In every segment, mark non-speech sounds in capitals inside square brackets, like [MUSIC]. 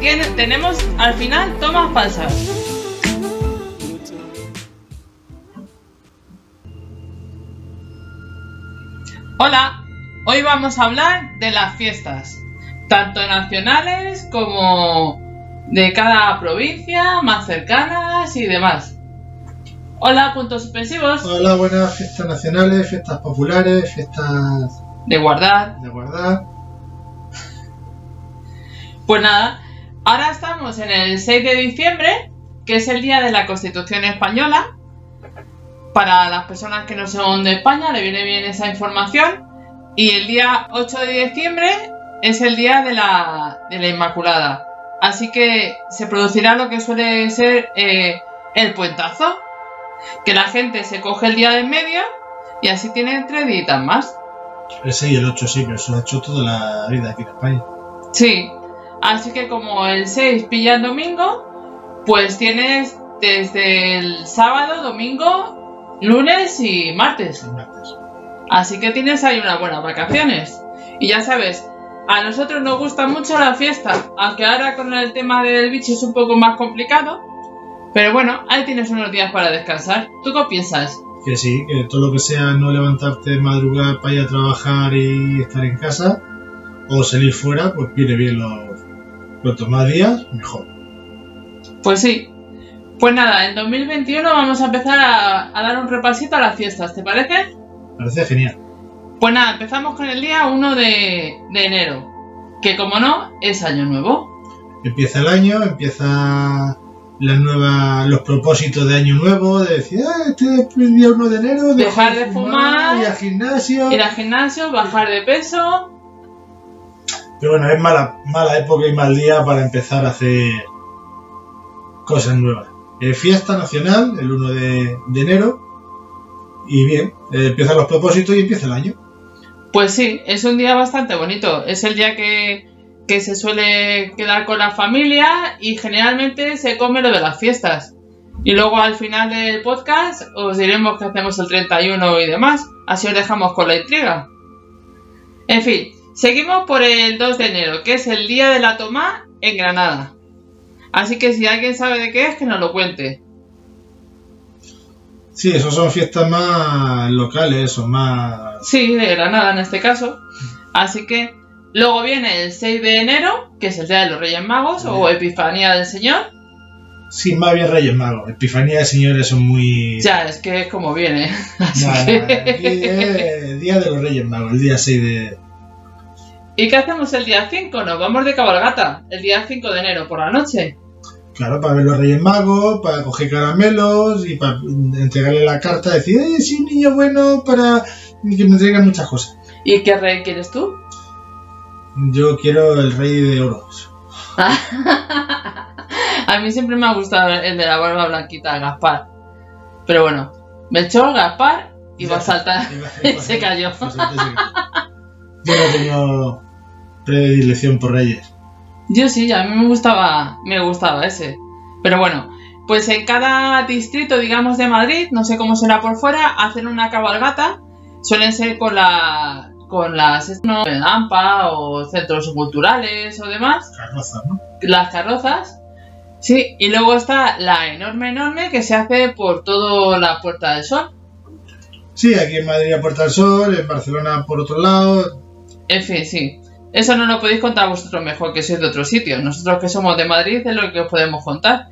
tiene- tenemos al final tomas falsas. Hola, hoy vamos a hablar de las fiestas, tanto nacionales como de cada provincia, más cercanas y demás. Hola, puntos suspensivos Hola, buenas fiestas nacionales, fiestas populares, fiestas de guardar. de guardar. Pues nada, ahora estamos en el 6 de diciembre, que es el día de la Constitución Española. Para las personas que no son de España, le viene bien esa información. Y el día 8 de diciembre es el día de la, de la Inmaculada. Así que se producirá lo que suele ser eh, el puentazo. Que la gente se coge el día de en medio y así tiene tres días más. El 6 y el 8 sí, pero eso lo ha hecho toda la vida aquí en España. Sí, así que como el 6 pilla el domingo, pues tienes desde el sábado, domingo, lunes y martes. Así que tienes ahí unas buenas vacaciones. Y ya sabes, a nosotros nos gusta mucho la fiesta, aunque ahora con el tema del bicho es un poco más complicado. Pero bueno, ahí tienes unos días para descansar. ¿Tú qué piensas? Que sí, que todo lo que sea no levantarte de madrugada para ir a trabajar y estar en casa o salir fuera, pues viene bien los cuantos más días, mejor. Pues sí. Pues nada, en 2021 vamos a empezar a, a dar un repasito a las fiestas, ¿te parece? Parece genial. Pues nada, empezamos con el día 1 de, de enero, que como no, es año nuevo. Empieza el año, empieza la nueva, los propósitos de año nuevo, de decir, ah, este es el día 1 de enero, Dejar de fumar, ir al gimnasio. Ir al gimnasio, bajar de peso. Pero bueno, es mala, mala época y mal día para empezar a hacer cosas nuevas. Eh, fiesta nacional, el 1 de, enero. Y bien, eh, empiezan los propósitos y empieza el año. Pues sí, es un día bastante bonito. Es el día que se suele quedar con la familia y generalmente se come lo de las fiestas. Y luego al final del podcast os diremos que hacemos el 31 y demás. Así os dejamos con la intriga. En fin, seguimos por el 2 de enero, que es el día de la toma en Granada. Así que si alguien sabe de qué es, que nos lo cuente. Sí, esos son fiestas más locales o más... Sí, de Granada en este caso. Así que luego viene el 6 de enero, que es el día de los Reyes Magos o. Epifanía del Señor. Sí, más bien Reyes Magos. Epifanía de Señores son muy... Ya, es que es como viene. [LAUGHS] Así Nada, que- nada, aquí es Día de los Reyes Magos, el día 6 de... ¿Y qué hacemos el día 5? Nos vamos de cabalgata, el día 5 de enero por la noche. Claro, para ver los Reyes Magos, para coger caramelos y para entregarle la carta, decir, ¡eh, sí, niño bueno! Para que me traigan muchas cosas. ¿Y qué rey quieres tú? Yo quiero el Rey de Oros. [LAUGHS] A mí siempre me ha gustado el de la barba blanquita, Gaspar. Pero bueno, Melchor, Gaspar y va a saltar. [LAUGHS] [LAUGHS] Se cayó. Yo no tengo predilección por Reyes. Yo sí, a mí me gustaba, me gustaba ese. Pero bueno, pues en cada distrito, digamos, de Madrid, no sé cómo será por fuera, hacen una cabalgata. Suelen ser con la con las no, en AMPA o centros culturales o demás, Carrozas, ¿no? las carrozas. Sí, y luego está la enorme, enorme que se hace por toda la Puerta del Sol. Sí, aquí en Madrid a Puerta del Sol, en Barcelona por otro lado. En fin, sí. Eso no lo podéis contar vosotros mejor que sois de otro sitio. Nosotros que somos de Madrid es lo que os podemos contar.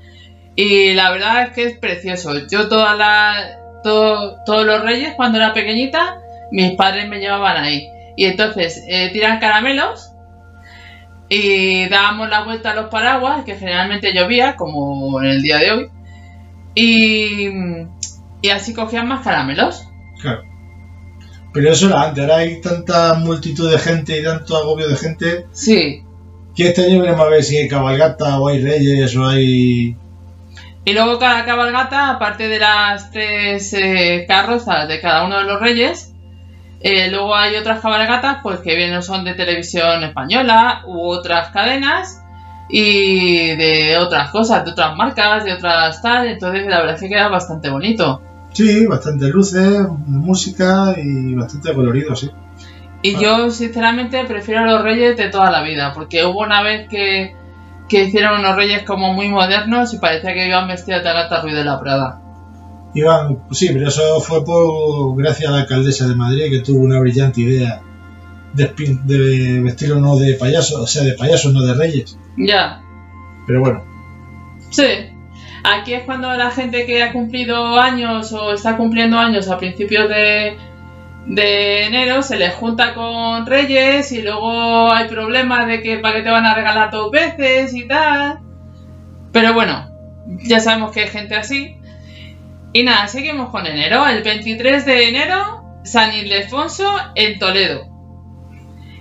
Y la verdad es que es precioso. Yo toda la, todo- todos los reyes cuando era pequeñita, mis padres me llevaban ahí. Y entonces eh, tiran caramelos y dábamos la vuelta a los paraguas, que generalmente llovía, como en el día de hoy. Y, y así cogían más caramelos. Claro. Pero eso era antes, ahora hay tanta multitud de gente y tanto agobio de gente Sí. que este año veremos a ver si hay cabalgata o hay reyes o hay... Y luego cada cabalgata, aparte de las tres eh, carrozas de cada uno de los reyes, eh, luego hay otras cabalgatas pues que vienen son de televisión española u otras cadenas y de otras cosas, de otras marcas, de otras tal. Entonces la verdad es que queda bastante bonito. Sí, bastante luces, música y bastante colorido, sí. Y yo sinceramente prefiero los reyes de toda la vida, porque hubo una vez que, que hicieron unos reyes como muy modernos y parecía que iban vestidos de gata Ruiz de la Prada. Iban, sí, pero eso fue por gracias a la alcaldesa de Madrid que tuvo una brillante idea de, de vestirlo no de payaso, o sea, de payaso, no de reyes. Ya, Pero bueno, sí. Aquí es cuando la gente que ha cumplido años o está cumpliendo años a principios de, enero se les junta con reyes y luego hay problemas de que para qué te van a regalar dos veces y tal. Pero bueno, ya sabemos que hay gente así. Y nada, seguimos con enero. El 23 de enero, San Ildefonso en Toledo.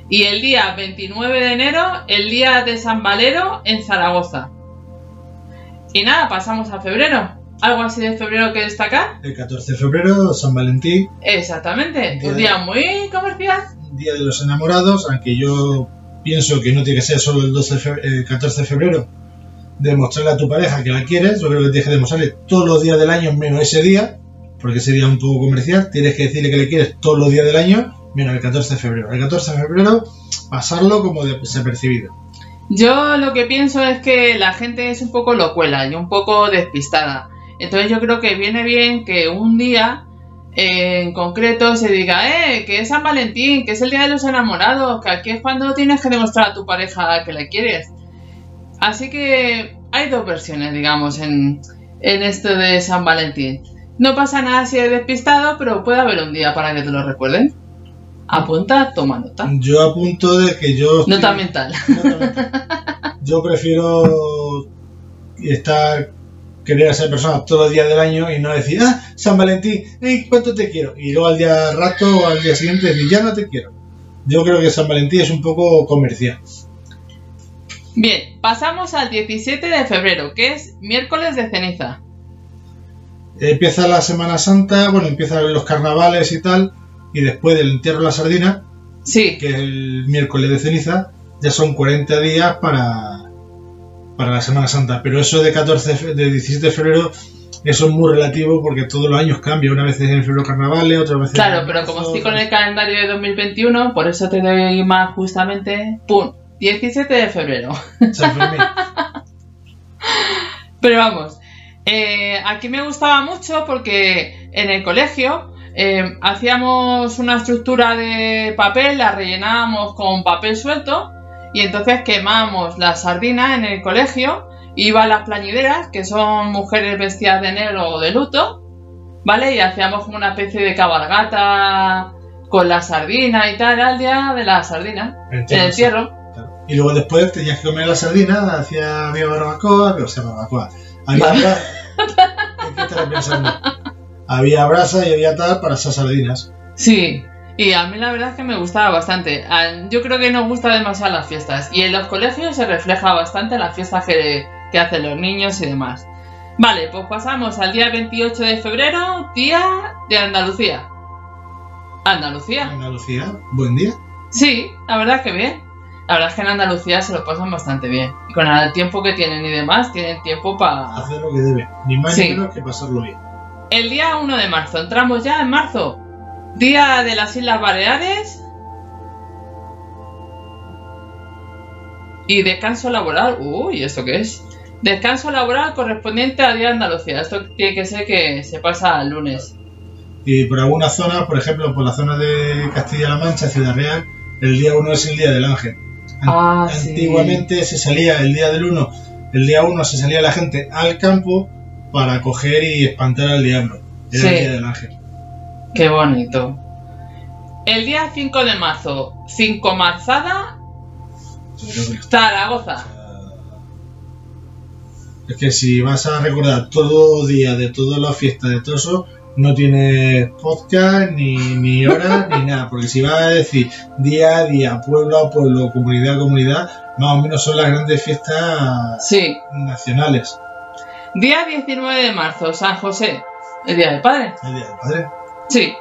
Y el día 29 de enero, el día de San Valero en Zaragoza. Y nada, pasamos a febrero. ¿Algo así de febrero que destacar? el 14 de febrero, San Valentín, Exactamente. Día Un de- día muy comercial. Día de los Enamorados, aunque yo pienso que no tiene que ser solo el, 12 de fe- el 14 de febrero, demostrarle a tu pareja que la quieres, yo creo que tienes que demostrarle todos los días del año menos ese día, porque ese día es un poco comercial, tienes que decirle que le quieres todos los días del año menos el 14 de febrero. El 14 de febrero, pasarlo como desapercibido. Yo lo que pienso es que la gente es un poco locuela y un poco despistada. Entonces yo creo que viene bien que un día eh, en concreto se diga, eh, que es San Valentín, que es el día de los enamorados, que aquí es cuando tienes que demostrar a tu pareja que la quieres. Así que hay dos versiones, digamos, en, en esto de San Valentín. No pasa nada si eres despistado, pero puede haber un día para que te lo recuerden. Apunta, toma nota. Yo apunto de que yo... estoy- Nota mental. Nota mental. Yo prefiero estar querer a esa persona todos los días del año y no decir, ah, San Valentín, ey, ¿cuánto te quiero? Y luego al día rato o al día siguiente decir, ya no te quiero. Yo creo que San Valentín es un poco comercial. Bien, pasamos al 17 de febrero, que es miércoles de ceniza. Empieza la Semana Santa, bueno, empiezan los carnavales y tal, y después del entierro de la sardina, Sí, que es el miércoles de ceniza, ya son 40 días para, para la Semana Santa. Pero eso de 14 de fe- de 17 de febrero, eso es muy relativo porque todos los años cambia. Una vez es en febrero carnavales, otra vez claro, pero como estoy con el calendario de 2021, por eso te doy más justamente, ¡pum! 17 de febrero. vez San Fermín. [LAUGHS] Pero vamos, eh, aquí me gustaba mucho porque en el colegio eh, hacíamos una estructura de papel, la rellenábamos con papel suelto y entonces quemábamos la sardina en el colegio. Iban las plañideras, que son mujeres vestidas de negro o de luto, ¿vale? Y hacíamos como una especie de cabalgata con la sardina y tal, al día de la sardina, en el. Claro. Y luego después tenías que comer la sardina, hacía había barbacoa, o sea, barbacoa. Había Vale. bra- ¿En qué estaba pensando? Había brasa y había tal para esas sardinas. Sí, y a mí la verdad es que me gustaba bastante. A- Yo creo que nos gusta demasiado las fiestas y en los colegios se refleja bastante las fiestas que, que hacen los niños y demás. Vale, pues pasamos al día 28 de febrero, día de Andalucía. Andalucía. Andalucía, buen día. Sí, la verdad es que bien. La verdad es que en Andalucía se lo pasan bastante bien. Y con el tiempo que tienen y demás, tienen tiempo para... Hacer lo que debe. Ni más Sí. ni menos que pasarlo bien. El día 1 de marzo, entramos ya en marzo. Día de las Islas Baleares. Y descanso laboral. Uy, ¿esto qué es? Descanso laboral correspondiente a Día de Andalucía. Esto tiene que ser que se pasa al lunes. Y por algunas zonas, por ejemplo, por la zona de Castilla-La Mancha, Ciudad Real, el día 1 es el día del ángel. Ah, sí. Antiguamente se salía el día del 1, el día 1 se salía la gente al campo para coger y espantar al diablo. Era Sí. el día del ángel. Qué bonito. El día 5 de marzo, 5 marzada, Zaragoza. Es que si vas a recordar todo día de todas las fiestas de todo eso, no tienes podcast, ni, ni horas, [LAUGHS] ni nada. Porque si vas a decir día a día, pueblo a pueblo, comunidad a comunidad, más o menos son las grandes fiestas Sí, nacionales. Día 19 de marzo, San José, el Día del Padre. El Día del Padre. Sí,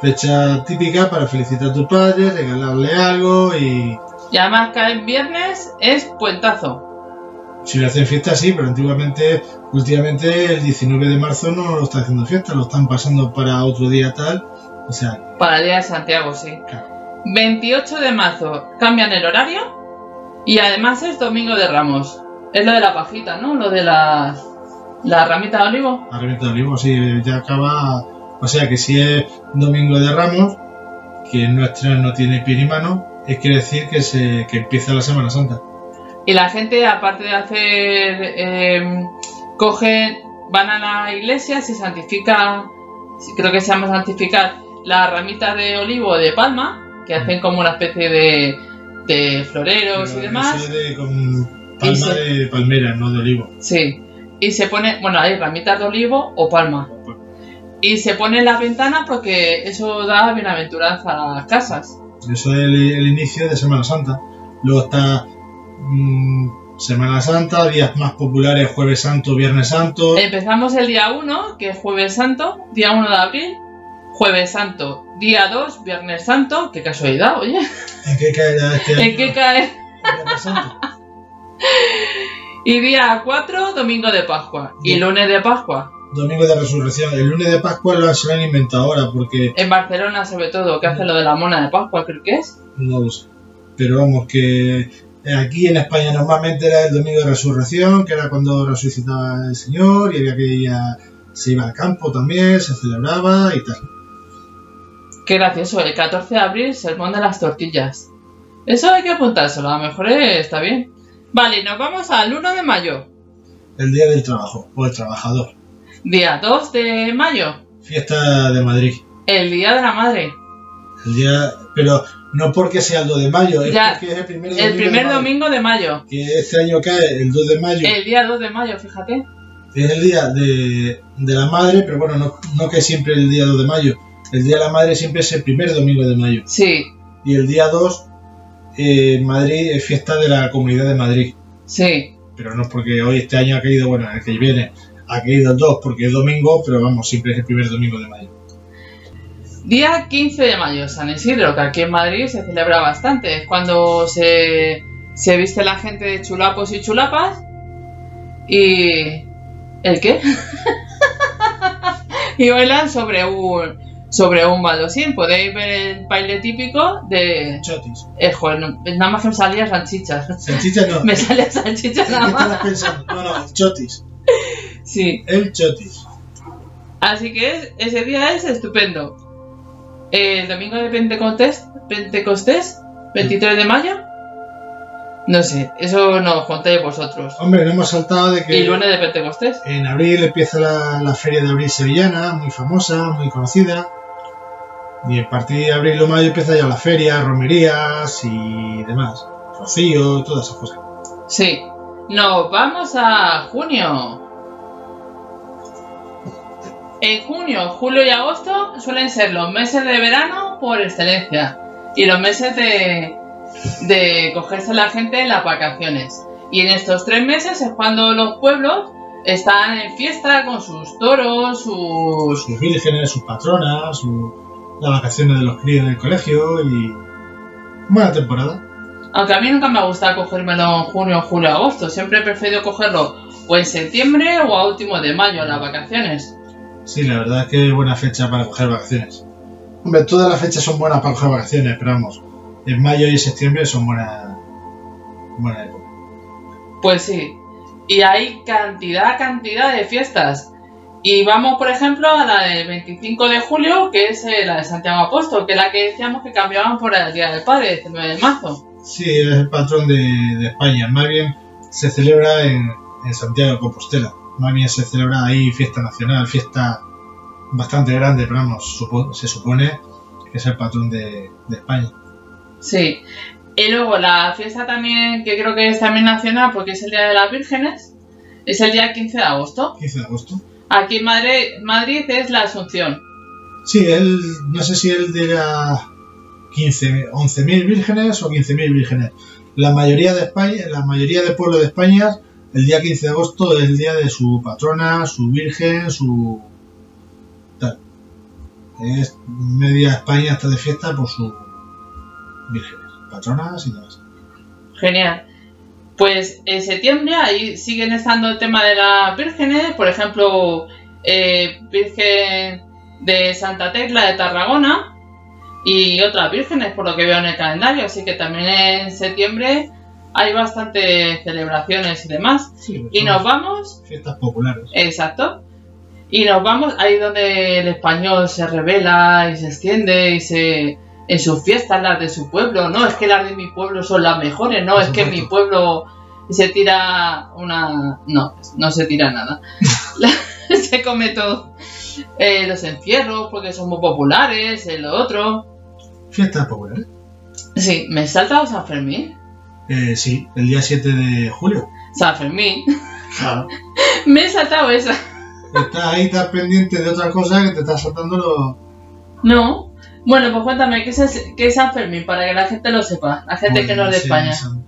Fecha típica para felicitar a tu padre, regalarle algo y y además cae en viernes, es puentazo. si le hacen fiesta sí, pero antiguamente, últimamente el 19 de marzo no lo están haciendo fiesta, lo están pasando para otro día tal. O sea, Para el Día de Santiago, sí. claro. 28 de marzo, cambian el horario y además es Domingo de Ramos. Es lo de la pajita, ¿no? Lo de la, la ramita de olivo. a reventa de olivo, sí, ya acaba. O sea que si es domingo de Ramos, que en nuestra no tiene pie ni mano, es quiere decir que se que empieza la Semana Santa. Y la gente, aparte de hacer, eh, cogen, van a la iglesia, se santifica, creo que se llama santificar, las ramitas de olivo o de palma, que hacen como una especie de, de floreros y demás. de con Y palma se- de palmera, no de olivo. Sí. Y se pone, bueno, hay ramitas de olivo o palma. Y se pone en las ventanas porque eso da bienaventuranza a las casas. Eso es el, el inicio de Semana Santa. Luego está mm, Semana Santa, días más populares, Jueves Santo, Viernes Santo. Empezamos el día 1, que es Jueves Santo, día 1 de abril. Jueves Santo, día 2, Viernes Santo. Qué casualidad, oye. ¿En qué caerá este año? ¿En qué cae? Viernes Santo. [LAUGHS] Y día 4, Domingo de Pascua. Y lunes de Pascua. Domingo de Resurrección. El lunes de Pascua lo, se lo han inventado ahora porque En Barcelona, sobre todo, que hace lo de la mona de Pascua, creo que es. no lo sé. Pero vamos, que aquí en España normalmente era el Domingo de Resurrección, que era cuando resucitaba el Señor y había que ir a- se iba al campo también, se celebraba y tal. Qué gracioso, el 14 de abril, sermón de las tortillas. Eso hay que apuntárselo, a lo mejor eh, está bien. Vale, nos vamos al 1 de mayo. El Día del Trabajo o el Trabajador. Día 2 de mayo, Fiesta de Madrid. el Día de la Madre. El día, pero no porque sea el 2 de mayo, es porque es el primer El domingo de primer domingo de mayo. Que este año cae el 2 de mayo. El día 2 de mayo, fíjate. Es el día de, de la madre, pero bueno, no, no que siempre el día 2 de mayo. El día de la madre siempre es el primer domingo de mayo. Sí, Y el día 2, eh, Madrid es fiesta de la Comunidad de Madrid. sí. Pero no es porque hoy este año ha caído, bueno, el que viene ha caído el 2 porque es domingo, pero vamos, siempre es el primer domingo de mayo. Día 15 de mayo, San Isidro, que aquí en Madrid se celebra bastante. Es cuando se, se viste la gente de chulapos y chulapas. Y. ¿El qué? [LAUGHS] y bailan sobre un. Sobre un baldosín. Podéis ver el baile típico de. Chotis. Eh, joder, no- nada más que me salía salchichas. Salchicha no. [LAUGHS] Me salía salchichas ¿Qué nada más. pensando? No, no, el chotis. Sí. El chotis. Así que es- ese día es estupendo. El domingo de Pentecostés, Pentecostés, 23 de mayo. No sé, eso nos contáis vosotros. Hombre, no hemos saltado de que Y lunes de Pentecostés. en abril empieza la, la feria de abril sevillana, muy famosa, muy conocida. Y a partir de abril o mayo empieza ya la feria, romerías y demás. Rocío, todas esas cosas. Sí. Nos vamos a junio. En junio, julio y agosto suelen ser los meses de verano por excelencia. Y los meses de, de cogerse la gente en las vacaciones. Y en estos tres meses es cuando los pueblos están en fiesta con sus toros, sus... Sus vírgenes, sus patronas, su- las vacaciones de los críos del colegio y. Buena temporada. Aunque a mí nunca me ha gustado cogérmelo en junio, julio, agosto. Siempre he preferido cogerlo o en septiembre o a último de mayo en las vacaciones. Sí, la verdad es que es buena fecha para coger vacaciones. Hombre, todas las fechas son buenas para coger vacaciones, pero vamos, en mayo y septiembre son buenas buena época. Pues sí. Y hay cantidad, cantidad de fiestas. Y vamos, por ejemplo, a la del 25 de julio, que es eh, la de Santiago Apóstol, que es la que decíamos que cambiaban por el Día del Padre, el 9 de marzo. Sí, es el patrón de, de España. Más bien se celebra en, en Santiago de Compostela. Más bien se celebra ahí fiesta nacional, fiesta bastante grande, pero vamos, supo- se supone que es el patrón de, de España. Sí. Y luego la fiesta también, que creo que es también nacional, porque es el Día de las Vírgenes, es el día 15 de agosto. 15 de agosto. Aquí en Madrid, Madrid es la Asunción. Sí, él, no sé si él dirá 15, 11.000 vírgenes o 15.000 vírgenes. La mayoría de España, la mayoría de pueblos de España el día 15 de agosto es el día de su patrona, su virgen, su... tal. Es media España está de fiesta por sus vírgenes, patronas y demás. Genial. Pues en septiembre ahí siguen estando el tema de las vírgenes, por ejemplo, eh, Virgen de Santa Tecla de Tarragona y otras vírgenes por lo que veo en el calendario, así que también en septiembre hay bastantes celebraciones y demás. Sí, Y nos vamos, Fiestas populares. exacto, y nos vamos ahí donde el español se revela y se extiende y se... En sus fiestas, las de su pueblo, no, es que las de mi pueblo son las mejores, no, es que mi pueblo se tira una... No, no se tira nada. [LAUGHS] [LAUGHS] se come todo. Eh, los encierros, porque son muy populares, eh, lo otro. Fiestas populares. Sí, me he saltado San Fermín. Eh, sí, el día 7 de julio. San Fermín. Claro. [LAUGHS] me he saltado esa. Estás ahí, estás pendiente de otra cosa que te estás saltando los... No. Bueno, pues cuéntame, ¿qué es, qué es San Fermín? Para que la gente lo sepa. La gente que no es de España. San-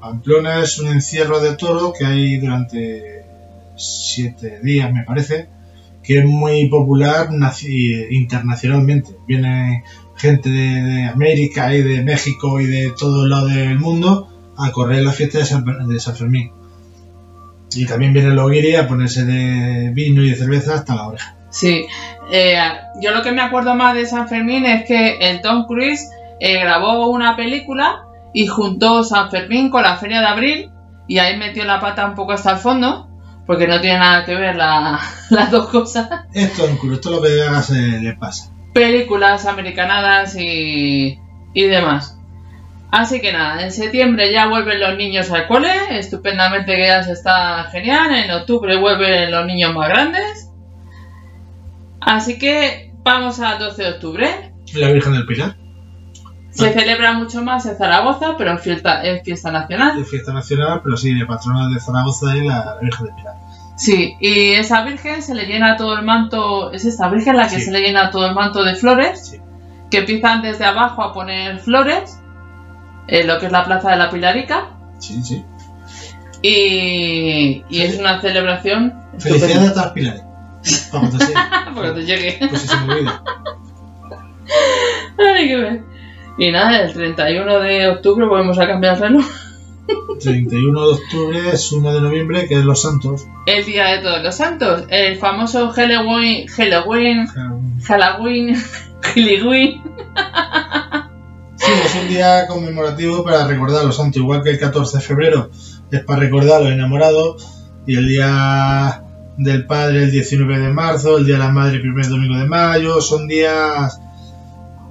Pamplona es un encierro de toro que hay durante siete días, me parece, que es muy popular naci- internacionalmente. Viene gente de, de América y de México y de todos lados del mundo a correr la fiesta de San, de San Fermín. Y también vienen los guiris a ponerse de vino y de cerveza hasta la oreja. Sí. Eh, yo lo que me acuerdo más de San Fermín es que el Tom Cruise eh, grabó una película y juntó San Fermín con la Feria de Abril y ahí metió la pata un poco hasta el fondo porque no tiene nada que ver la- [LAUGHS] las dos cosas. Esto en culo, esto es lo que haga se le pasa. películas americanadas y, y demás. Así que nada, en septiembre ya vuelven los niños al cole, estupendamente que ya se está genial, en octubre vuelven los niños más grandes. Así que vamos al 12 de octubre. La Virgen del Pilar. Se celebra mucho más en Zaragoza, pero es fiesta, es fiesta nacional. de fiesta nacional, pero sí, de patrona de Zaragoza y la Virgen del Pilar. Sí, y esa virgen se le llena todo el manto, es esta virgen la que Sí. se le llena todo el manto de flores. Sí. que empiezan desde abajo a poner flores, en lo que es la plaza de la Pilarica, Sí, sí. y, y es una celebración Felicidades a todas las pilares. Para [LAUGHS] cuando sea. Porque te llegue. Pues si se me olvida. Ay, qué bien. Y nada, el 31 de octubre volvemos a cambiar el reloj. [LAUGHS] 31 de octubre es 1 de noviembre, que es Los Santos. El Día de Todos los Santos, el famoso Halloween, Halloween, Halloween, Halloween. [LAUGHS] Sí, es un día conmemorativo para recordar a los santos, igual que el 14 de febrero es para recordar a los enamorados, y el día del padre el 19 de marzo, el día de la madre el primer domingo de mayo, son días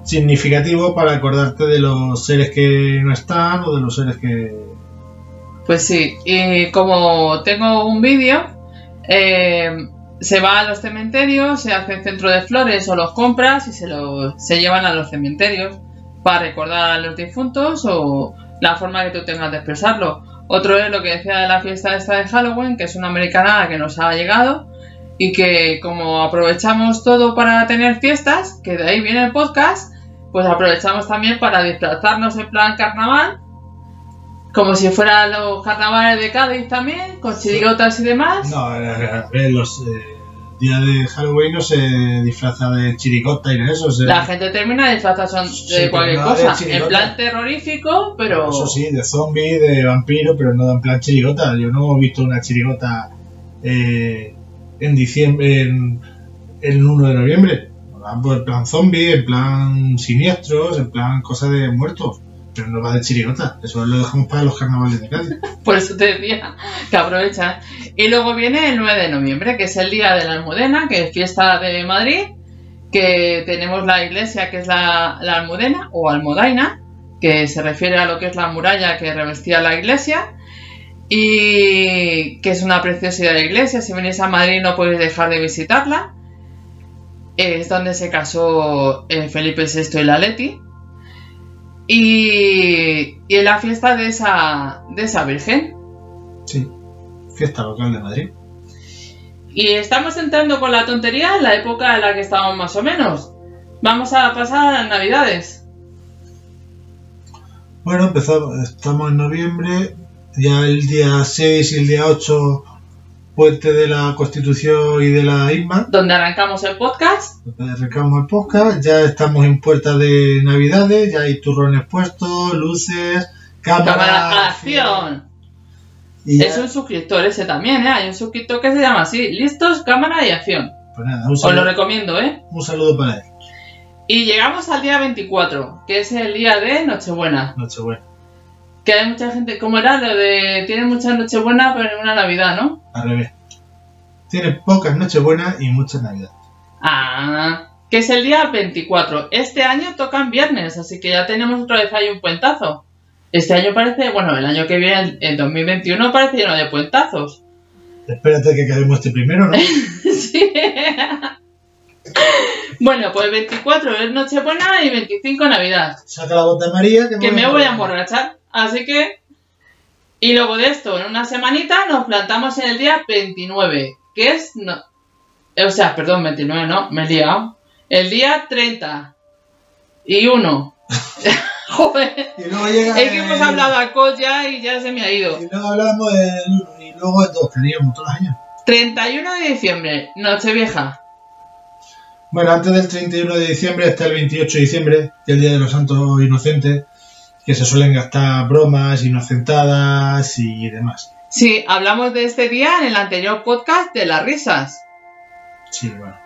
significativos para acordarte de los seres que no están o de los seres que... Pues sí, y como tengo un vídeo, eh, se va a los cementerios, se hace centro de flores o los compras y se, los, se llevan a los cementerios para recordar a los difuntos o la forma que tú tengas de expresarlo. Otro es lo que decía de la fiesta esta de Halloween, que es una americanada que nos ha llegado y que como aprovechamos todo para tener fiestas, que de ahí viene el podcast, pues aprovechamos también para disfrazarnos en plan carnaval como si fueran los carnavales de Cádiz también, con chirigotas y demás. No, los eh, días de Halloween no se disfraza de chiricota y de eso. Se, La gente termina de Sí, pero cualquier de cosa. En plan terrorífico, pero. Eso sí, de zombie, de vampiro, pero no en plan chirigota. Yo no he visto una chirigota eh, en diciembre, en, el 1 de noviembre. Por En plan zombie, en plan siniestros, en plan cosas de muertos. Pero no va de chirigota. Eso lo dejamos para los carnavales de Cádiz. [LAUGHS] Por eso te decía que aprovecha. Y luego viene el 9 de noviembre, que es el día de la Almudena, que es fiesta de Madrid, que tenemos la iglesia que es la, Almudena o Almodaina, que se refiere a lo que es la muralla que revestía la iglesia. Y que es una preciosidad de iglesia. Si venís a Madrid no podéis dejar de visitarla. Es donde se casó eh, Felipe VI y la Leti. Y, y es la fiesta de esa, de esa Virgen. Sí. Fiesta local de Madrid. Y estamos entrando con la tontería en la época en la que estamos más o menos. Vamos a pasar a las navidades. Bueno, empezamos, estamos en noviembre. Ya el día 6 y el día 8, puente de la Constitución y de la ISMA. Donde arrancamos el podcast. Donde arrancamos el podcast. Ya estamos en puerta de Navidades, ya hay turrones puestos, luces, cámara. Cámara acción. Y ya- Es un suscriptor ese también, ¿eh? Hay un suscriptor que se llama así. Listos, cámara y acción. pues nada, un Os lo saludo, recomiendo, ¿eh? un saludo para él. Y llegamos al día 24, que es el día de Nochebuena. Nochebuena. Que hay mucha gente, como era lo de tiene muchas Nochebuena, pero una Navidad, ¿no? Al revés. Tiene pocas Nochebuenas y muchas Navidades. Ah, que es el día 24. Este año tocan viernes, así que ya tenemos otra vez ahí un puentazo. Este año parece, bueno, el año que viene, el- el 2021, parece lleno de puentazos. Espérate que acabemos este primero, ¿no? [LAUGHS] Sí. [LAUGHS] Bueno, pues 24 es Nochebuena y 25 Navidad. Saca la bota María que, Que me voy a emborrachar. Así que. Y luego de esto, en una semanita, nos plantamos en el día 29. Que es. No, o sea, perdón, 29, no, me he liado. El día 30. Y 1. [LAUGHS] Joder. Y luego llega. Es que hemos el- hablado a Colla y ya se me ha ido. Y luego hablamos del uno, y luego el 2, que haríamos todos los años. 31 de diciembre, Nochevieja. Bueno, antes del 31 de diciembre está el 28 de diciembre, que es el Día de los Santos Inocentes, que se suelen gastar bromas, inocentadas y demás. Sí, hablamos de este día en el anterior podcast de las risas. Sí, bueno.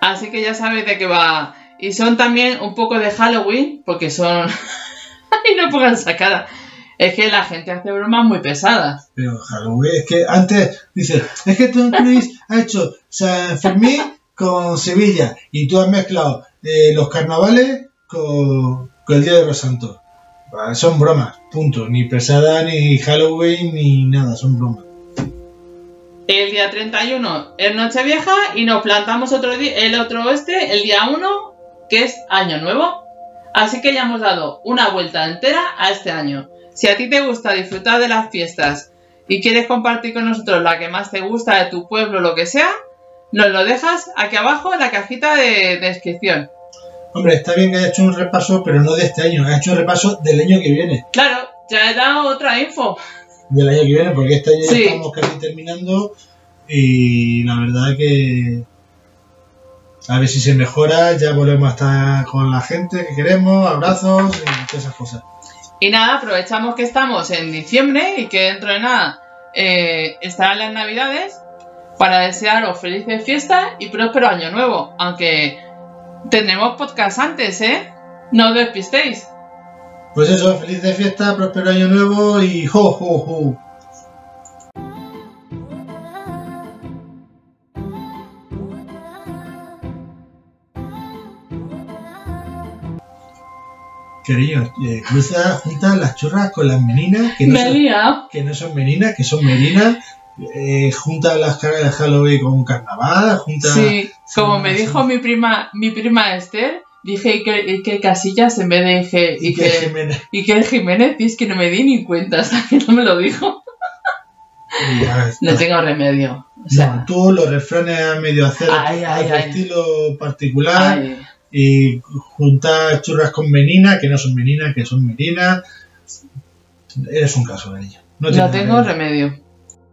Así que ya sabéis de qué va. Y son también un poco de Halloween, porque son. [LAUGHS] Ay, no pongan esa cara. Es que la gente hace bromas muy pesadas. Pero Halloween, es que antes dice, es que Tom Cruise ha hecho San Fermín con Sevilla y tú has mezclado eh, los carnavales con, con el Día de los Santos. Bah, Son bromas, punto. Ni pesada, ni Halloween, ni nada, son bromas. El día 31 es Nochevieja y nos plantamos otro el otro este, el día 1, que es Año Nuevo. Así que ya hemos dado una vuelta entera a este año. Si a ti te gusta disfrutar de las fiestas y quieres compartir con nosotros la que más te gusta de tu pueblo, lo que sea, nos lo dejas aquí abajo en la cajita de descripción. Hombre, está bien que haya hecho un repaso, pero no de este año, ha hecho un repaso del año que viene. Claro, ya he dado otra info. Del año que viene, porque este año Sí. ya estamos casi terminando y la verdad que a ver si se mejora, ya volvemos a estar con la gente que queremos, abrazos y todas esas cosas. Y nada, aprovechamos que estamos en diciembre y que dentro de nada eh, estarán las navidades para desearos felices fiestas y próspero año nuevo. Aunque tendremos podcast antes, ¿eh? No os despistéis. Pues eso, feliz de fiesta, próspero año nuevo y jo, jo, jo. Cariño, eh, cruza, junta las churras con las meninas, que no, Me son, que no son meninas, que son merinas, eh, junta las caras de Halloween con carnaval, junta... Sí, como sí, me sí. dijo mi prima, mi prima Esther, dije que, y que Casillas en vez de Ige- y que Jiménez- Iker Jiménez, y es que no me di ni cuenta [LAUGHS] hasta que no me lo dijo. y. No tengo remedio. O No, tú los refranes a medio hacer Ay, estilo particular y juntar churras con menina, que no son meninas, que son merinas. Eres un caso, cariño. No, no tengo remedio. remedio.